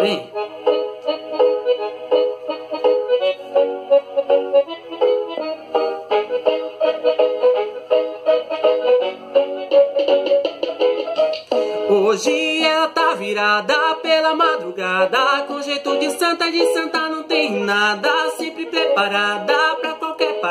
Vem. Hoje ela tá virada pela madrugada. Com jeito de santa, de santa não tem nada. Sempre preparada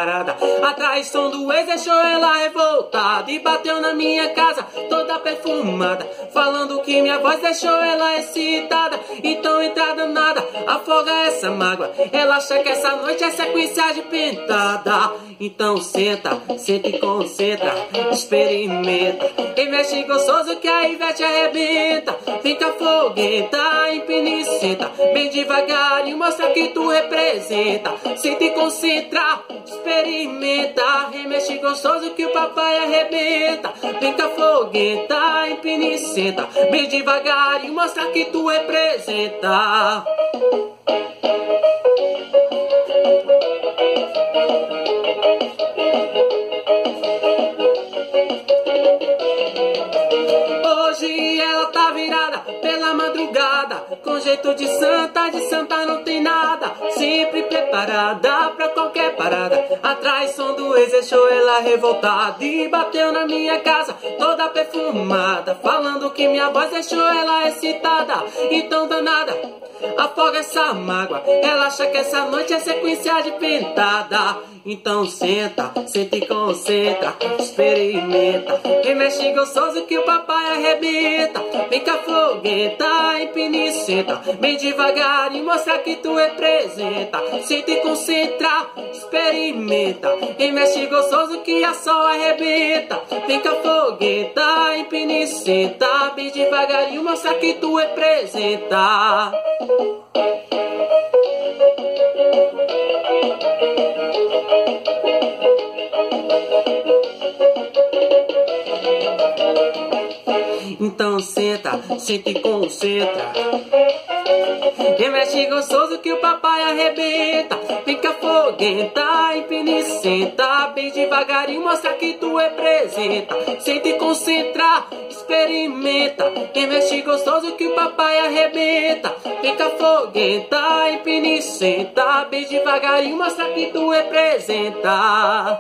parada. A traição do ex deixou ela revoltada E bateu na minha casa toda perfumada. Falando que minha voz deixou ela excitada. Então entrada nada, afoga essa mágoa. Ela acha que essa noite é sequência de pintada. Então senta, senta e concentra Experimenta, e mexe gostoso que a Ivete arrebenta. Fica fogueta, empina Bem devagar e mostra que tu representa. Senta e concentra, experimenta Remexe gostoso que o papai arrebenta. Empina e senta Bem devagar e mostra que tu representa madrugada Com jeito de santa, de santa não tem nada Sempre preparada pra qualquer parada A traição do ex deixou ela revoltada E bateu na minha casa toda perfumada Falando que minha voz deixou ela excitada Então danada afoga essa mágoa. Ela acha que essa noite é sequência de pintada. Então senta, senta e concentra, experimenta. E mexe gostoso que o papai arrebenta. Fica fogueta, empina senta. Bem devagar e mostra que tu representa. Senta e concentra, experimenta. E mexe gostoso que a sol arrebenta. Fica fogueta, empina senta. Bem devagar e mostra que tu representa. Então senta, senta e concentra. Remexe gostoso que o papai arrebenta. Fica foguenta, empina e senta. Bem devagarinho, mostra que tu representa. Senta e concentra, experimenta. Remexe gostoso que o papai arrebenta. Fica foguenta, empina e senta. Bem devagarinho, mostra que tu representa.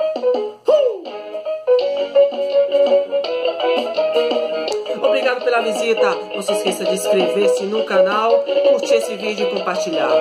Obrigado pela visita. Não se esqueça de inscrever-se no canal, curtir esse vídeo e compartilhar.